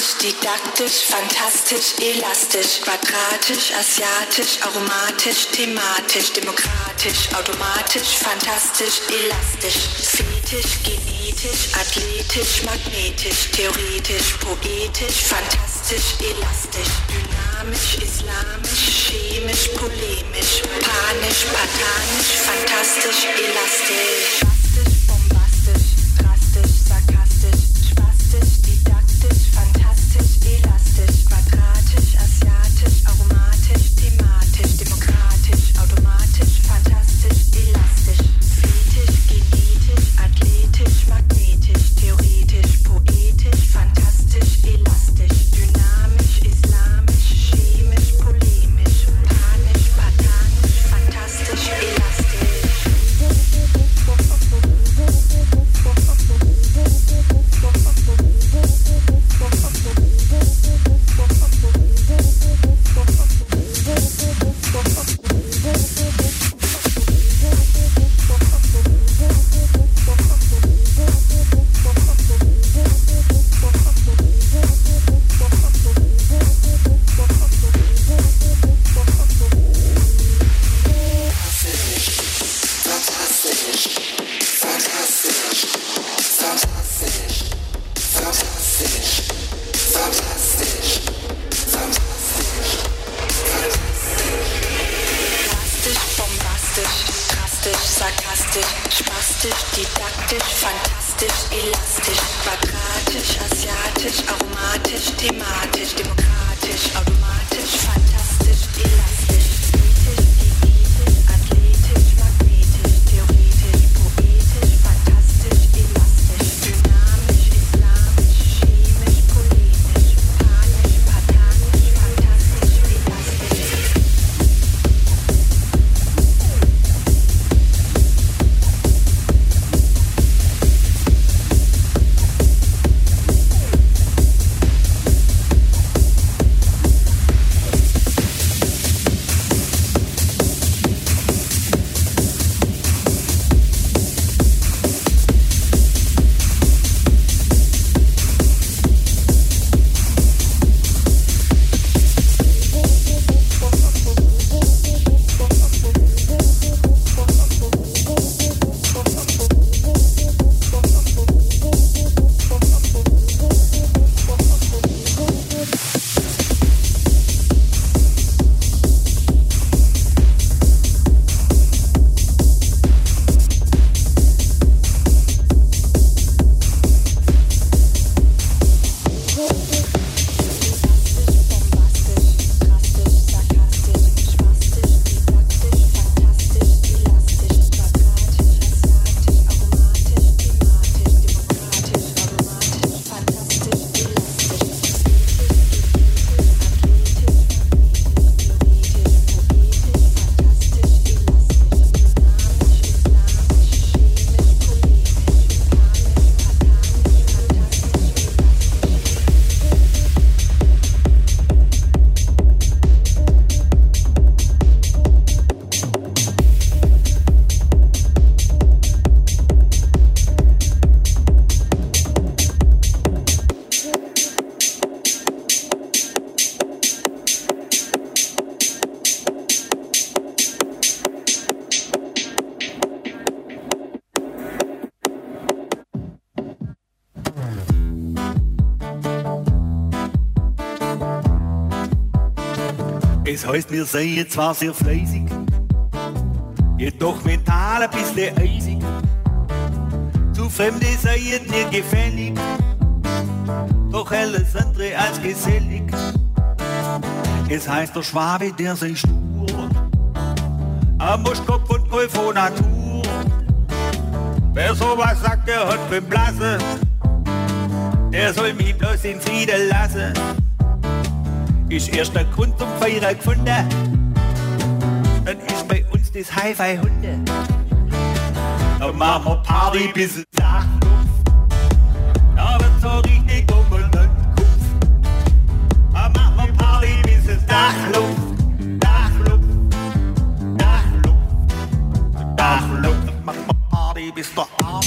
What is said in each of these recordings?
spastisch, didaktisch, fantastisch, elastisch, quadratisch, asiatisch, aromatisch, thematisch, demokratisch, automatisch, fantastisch, elastisch, fetisch, genetisch, athletisch, magnetisch, theoretisch, poetisch, fantastisch, elastisch, dynamisch, islamisch, chemisch, polemisch, panisch, patanisch, fantastisch, elastisch. Heißt, wir seien zwar sehr fleißig, jedoch mental ein bisschen eisig. Zu Fremde seien mir gefällig, doch alles andere als gesellig. Es heißt, der Schwabe, der sei stur, am Muschkopf und voll von Natur. Wer sowas sagt, der hat beim Blasse, der soll mich bloß in Frieden lassen. Ist erst der Grund zum Feiern gefunden, dann ist bei uns das Hi-Fi-Hunde. Da machen wir Party bis ins Dachluft, da wird so richtig um und Kopf. Da machen wir Party bis ins Dachluft, Dachluft, Dachluft, Dachluft. Da machen wir Party bis der Arm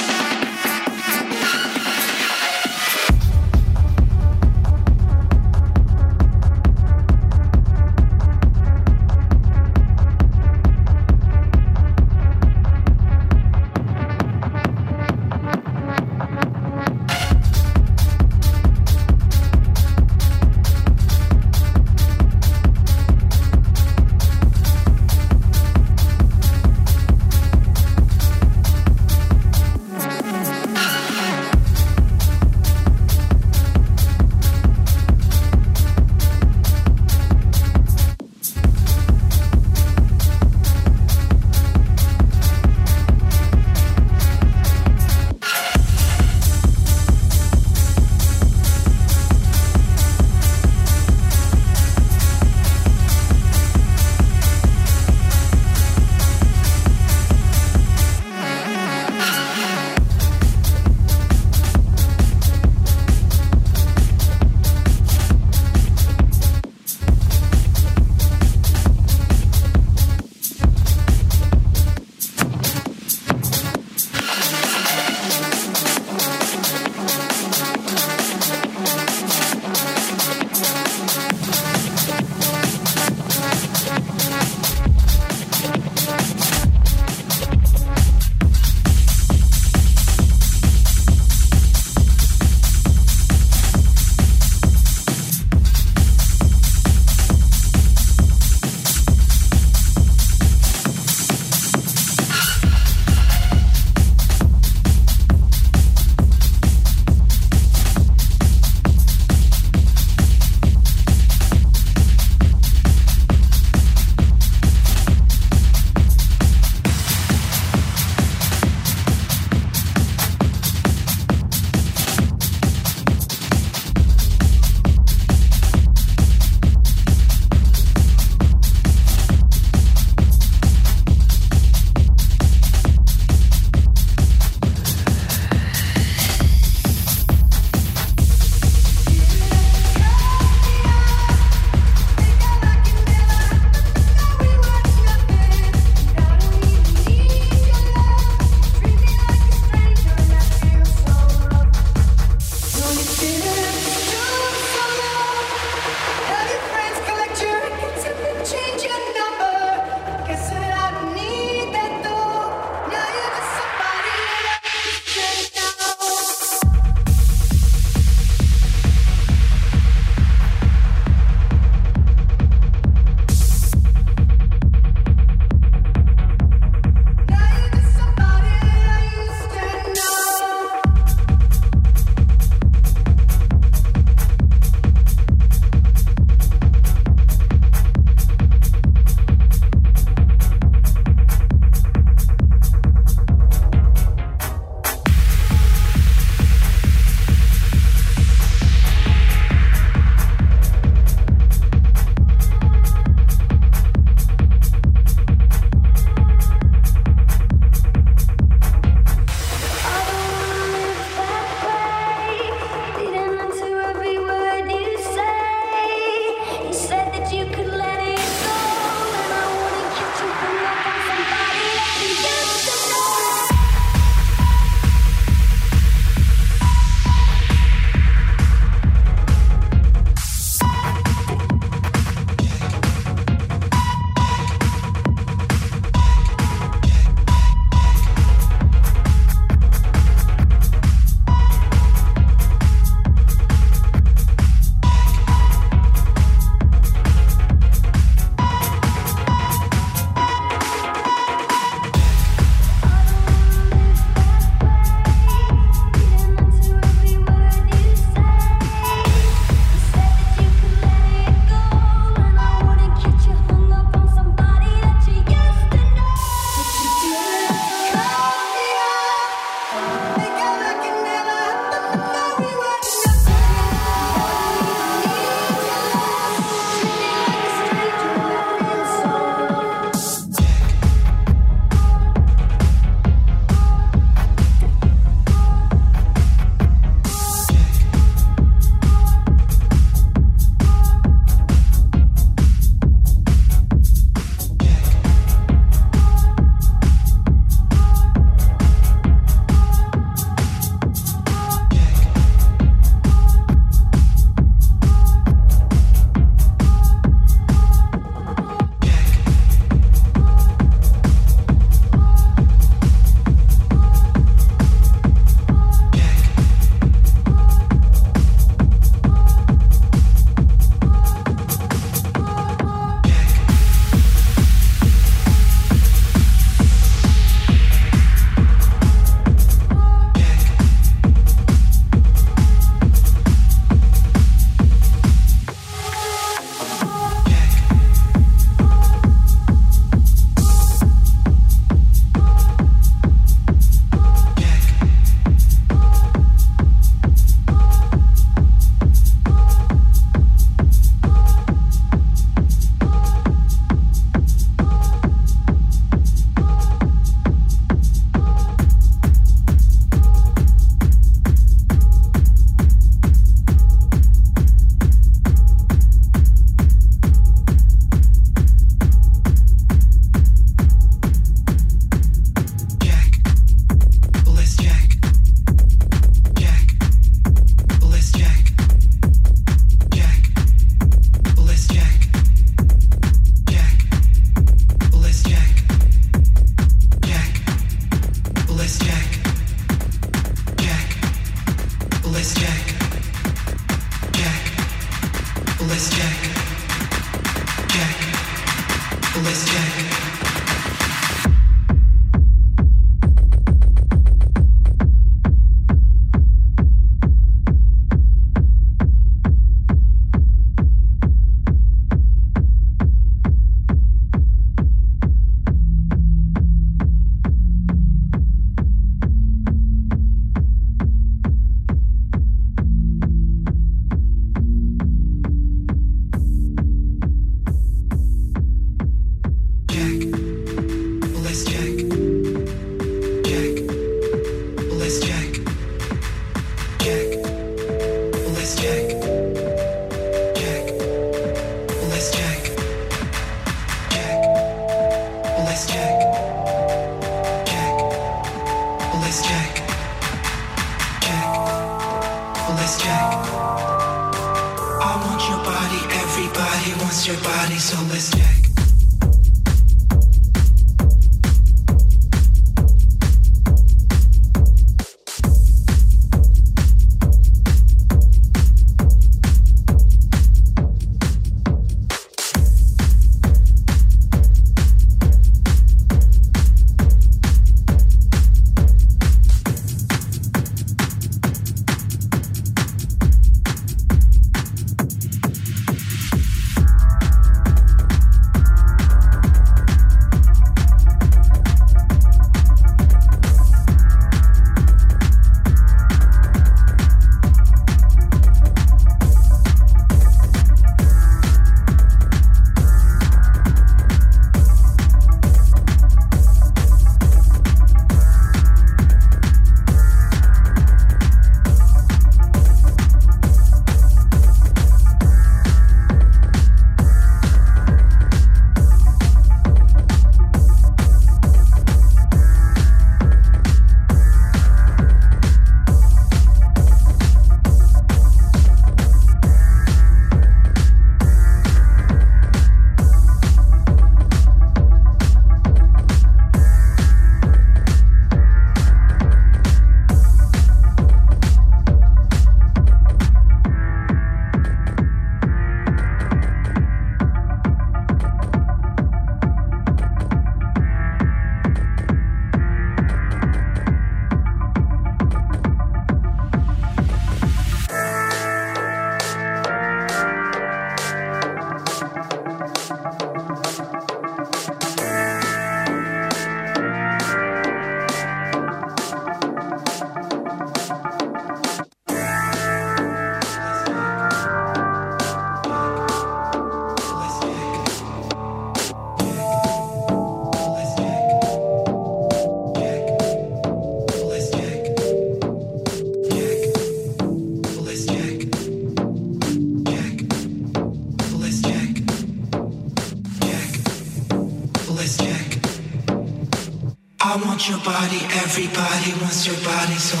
Everybody wants your body, so